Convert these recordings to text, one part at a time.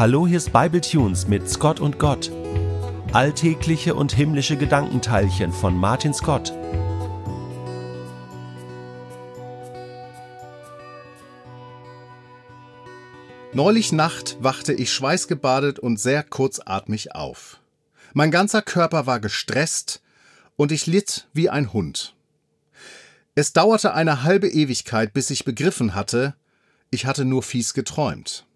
Hallo, hier ist Bible Tunes mit Scott und Gott. Alltägliche und himmlische Gedankenteilchen von Martin Scott. Neulich Nacht wachte ich schweißgebadet und sehr kurzatmig auf. Mein ganzer Körper war gestresst und ich litt wie ein Hund. Es dauerte eine halbe Ewigkeit, bis ich begriffen hatte, ich hatte nur fies geträumt.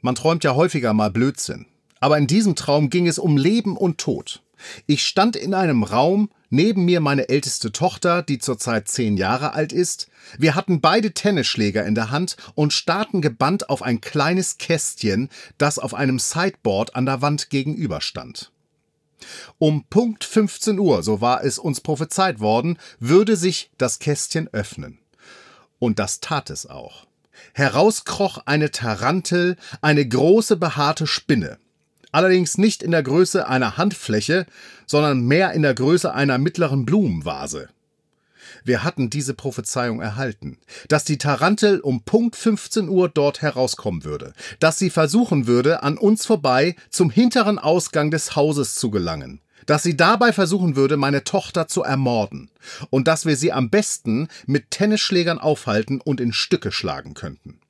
Man träumt ja häufiger mal Blödsinn. Aber in diesem Traum ging es um Leben und Tod. Ich stand in einem Raum, neben mir meine älteste Tochter, die zurzeit zehn Jahre alt ist. Wir hatten beide Tennisschläger in der Hand und starrten gebannt auf ein kleines Kästchen, das auf einem Sideboard an der Wand gegenüberstand. Um Punkt 15 Uhr, so war es uns prophezeit worden, würde sich das Kästchen öffnen. Und das tat es auch. Herauskroch eine Tarantel, eine große behaarte Spinne. Allerdings nicht in der Größe einer Handfläche, sondern mehr in der Größe einer mittleren Blumenvase. Wir hatten diese Prophezeiung erhalten, dass die Tarantel um Punkt 15 Uhr dort herauskommen würde, dass sie versuchen würde, an uns vorbei zum hinteren Ausgang des Hauses zu gelangen, dass sie dabei versuchen würde, meine Tochter zu ermorden und dass wir sie am besten mit Tennisschlägern aufhalten und in Stücke schlagen könnten.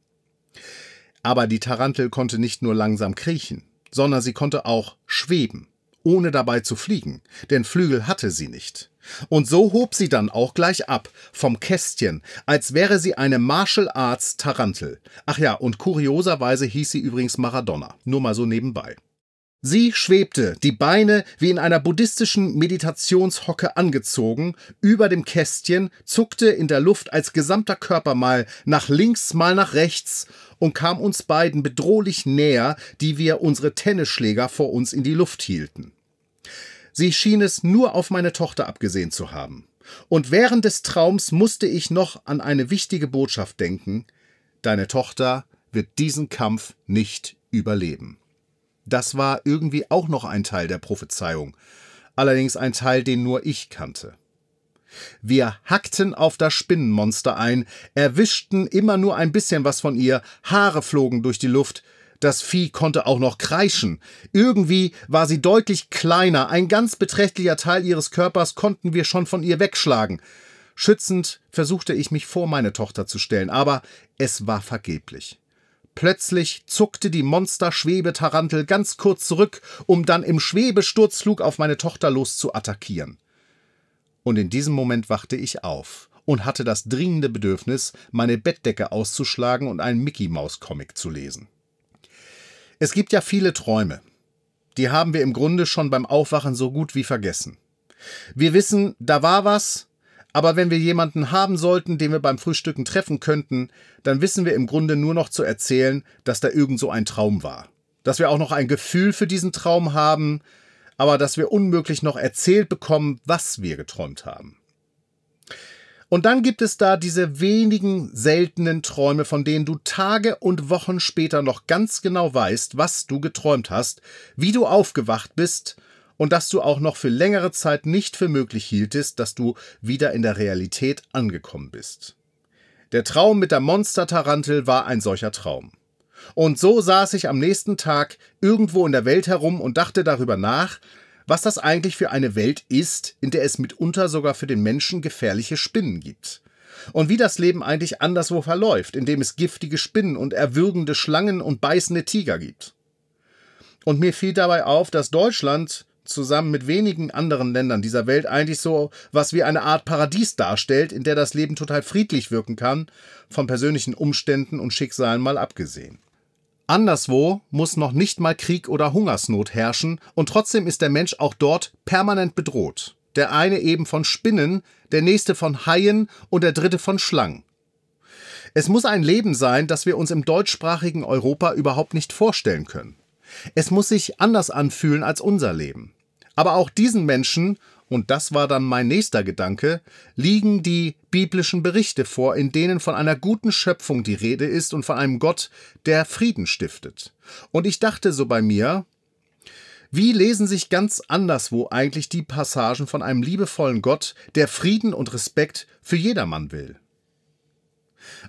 Aber die Tarantel konnte nicht nur langsam kriechen, sondern sie konnte auch schweben, ohne dabei zu fliegen, denn Flügel hatte sie nicht. Und so hob sie dann auch gleich ab vom Kästchen, als wäre sie eine Martial Arts Tarantel. Ach ja, und kurioserweise hieß sie übrigens Maradona, nur mal so nebenbei. Sie schwebte, die Beine wie in einer buddhistischen Meditationshocke angezogen, über dem Kästchen, zuckte in der Luft als gesamter Körper mal nach links, mal nach rechts und kam uns beiden bedrohlich näher, die wir unsere Tennisschläger vor uns in die Luft hielten. Sie schien es nur auf meine Tochter abgesehen zu haben. Und während des Traums musste ich noch an eine wichtige Botschaft denken. Deine Tochter wird diesen Kampf nicht überleben. Das war irgendwie auch noch ein Teil der Prophezeiung, allerdings ein Teil, den nur ich kannte. Wir hackten auf das Spinnenmonster ein, erwischten immer nur ein bisschen was von ihr, Haare flogen durch die Luft, das Vieh konnte auch noch kreischen. Irgendwie war sie deutlich kleiner, ein ganz beträchtlicher Teil ihres Körpers konnten wir schon von ihr wegschlagen. Schützend versuchte ich mich vor meine Tochter zu stellen, aber es war vergeblich. Plötzlich zuckte die Monster-Schwebetarantel ganz kurz zurück, um dann im Schwebesturzflug auf meine Tochter los zu attackieren. Und in diesem Moment wachte ich auf und hatte das dringende Bedürfnis, meine Bettdecke auszuschlagen und einen Mickey-Maus-Comic zu lesen. Es gibt ja viele Träume. Die haben wir im Grunde schon beim Aufwachen so gut wie vergessen. Wir wissen, da war was, aber wenn wir jemanden haben sollten, den wir beim Frühstücken treffen könnten, dann wissen wir im Grunde nur noch zu erzählen, dass da irgend so ein Traum war. Dass wir auch noch ein Gefühl für diesen Traum haben, aber dass wir unmöglich noch erzählt bekommen, was wir geträumt haben. Und dann gibt es da diese wenigen seltenen Träume, von denen du Tage und Wochen später noch ganz genau weißt, was du geträumt hast, wie du aufgewacht bist und dass du auch noch für längere Zeit nicht für möglich hieltest, dass du wieder in der Realität angekommen bist. Der Traum mit der Monster-Tarantel war ein solcher Traum. Und so saß ich am nächsten Tag irgendwo in der Welt herum und dachte darüber nach, was das eigentlich für eine Welt ist, in der es mitunter sogar für den Menschen gefährliche Spinnen gibt. Und wie das Leben eigentlich anderswo verläuft, indem es giftige Spinnen und erwürgende Schlangen und beißende Tiger gibt. Und mir fiel dabei auf, dass Deutschland zusammen mit wenigen anderen Ländern dieser Welt eigentlich so was wie eine Art Paradies darstellt, in der das Leben total friedlich wirken kann, von persönlichen Umständen und Schicksalen mal abgesehen. Anderswo muss noch nicht mal Krieg oder Hungersnot herrschen, und trotzdem ist der Mensch auch dort permanent bedroht. Der eine eben von Spinnen, der nächste von Haien und der dritte von Schlangen. Es muss ein Leben sein, das wir uns im deutschsprachigen Europa überhaupt nicht vorstellen können. Es muss sich anders anfühlen als unser Leben. Aber auch diesen Menschen, und das war dann mein nächster Gedanke, liegen die biblischen Berichte vor, in denen von einer guten Schöpfung die Rede ist und von einem Gott, der Frieden stiftet. Und ich dachte so bei mir, wie lesen sich ganz anderswo eigentlich die Passagen von einem liebevollen Gott, der Frieden und Respekt für jedermann will?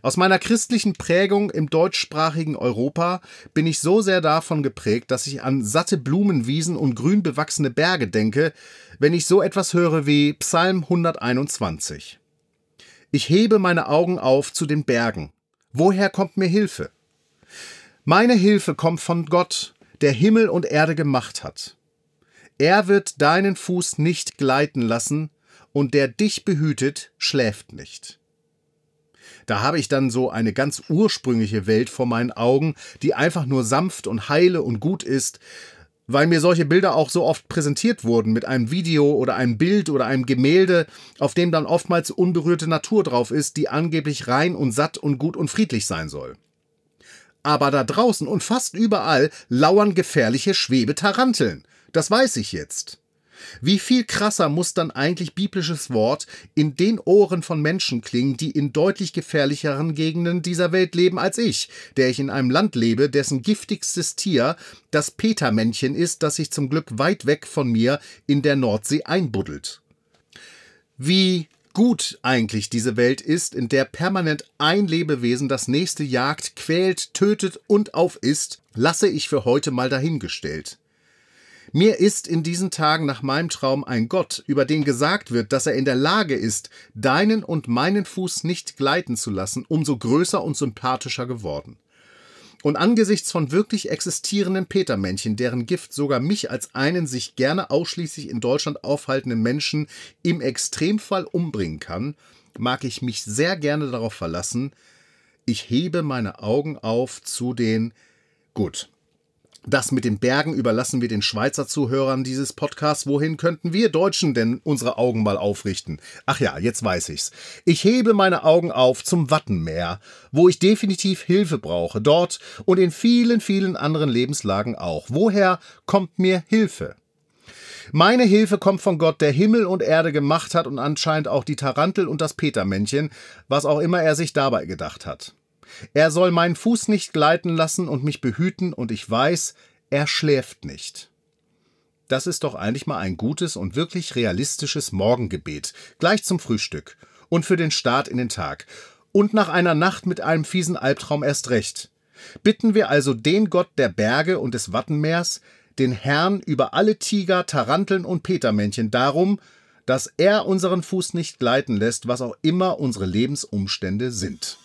Aus meiner christlichen Prägung im deutschsprachigen Europa bin ich so sehr davon geprägt, dass ich an satte Blumenwiesen und grün bewachsene Berge denke, wenn ich so etwas höre wie Psalm 121. Ich hebe meine Augen auf zu den Bergen. Woher kommt mir Hilfe? Meine Hilfe kommt von Gott, der Himmel und Erde gemacht hat. Er wird deinen Fuß nicht gleiten lassen, und der dich behütet, schläft nicht. Da habe ich dann so eine ganz ursprüngliche Welt vor meinen Augen, die einfach nur sanft und heile und gut ist, weil mir solche Bilder auch so oft präsentiert wurden mit einem Video oder einem Bild oder einem Gemälde, auf dem dann oftmals unberührte Natur drauf ist, die angeblich rein und satt und gut und friedlich sein soll. Aber da draußen und fast überall lauern gefährliche Schwebetaranteln. Das weiß ich jetzt. Wie viel krasser muss dann eigentlich biblisches Wort in den Ohren von Menschen klingen, die in deutlich gefährlicheren Gegenden dieser Welt leben als ich, der ich in einem Land lebe, dessen giftigstes Tier das Petermännchen ist, das sich zum Glück weit weg von mir in der Nordsee einbuddelt. Wie gut eigentlich diese Welt ist, in der permanent ein Lebewesen das nächste jagt, quält, tötet und aufisst, lasse ich für heute mal dahingestellt. Mir ist in diesen Tagen nach meinem Traum ein Gott, über den gesagt wird, dass er in der Lage ist, deinen und meinen Fuß nicht gleiten zu lassen, umso größer und sympathischer geworden. Und angesichts von wirklich existierenden Petermännchen, deren Gift sogar mich als einen sich gerne ausschließlich in Deutschland aufhaltenden Menschen im Extremfall umbringen kann, mag ich mich sehr gerne darauf verlassen, ich hebe meine Augen auf zu den Gut, das mit den Bergen überlassen wir den Schweizer Zuhörern dieses Podcasts. Wohin könnten wir Deutschen denn unsere Augen mal aufrichten? Ach ja, jetzt weiß ich's. Ich hebe meine Augen auf zum Wattenmeer, wo ich definitiv Hilfe brauche. Dort und in vielen, vielen anderen Lebenslagen auch. Woher kommt mir Hilfe? Meine Hilfe kommt von Gott, der Himmel und Erde gemacht hat und anscheinend auch die Tarantel und das Petermännchen, was auch immer er sich dabei gedacht hat. Er soll meinen Fuß nicht gleiten lassen und mich behüten, und ich weiß, er schläft nicht. Das ist doch eigentlich mal ein gutes und wirklich realistisches Morgengebet, gleich zum Frühstück und für den Start in den Tag. Und nach einer Nacht mit einem fiesen Albtraum erst recht. Bitten wir also den Gott der Berge und des Wattenmeers, den Herrn über alle Tiger, Taranteln und Petermännchen darum, dass er unseren Fuß nicht gleiten lässt, was auch immer unsere Lebensumstände sind.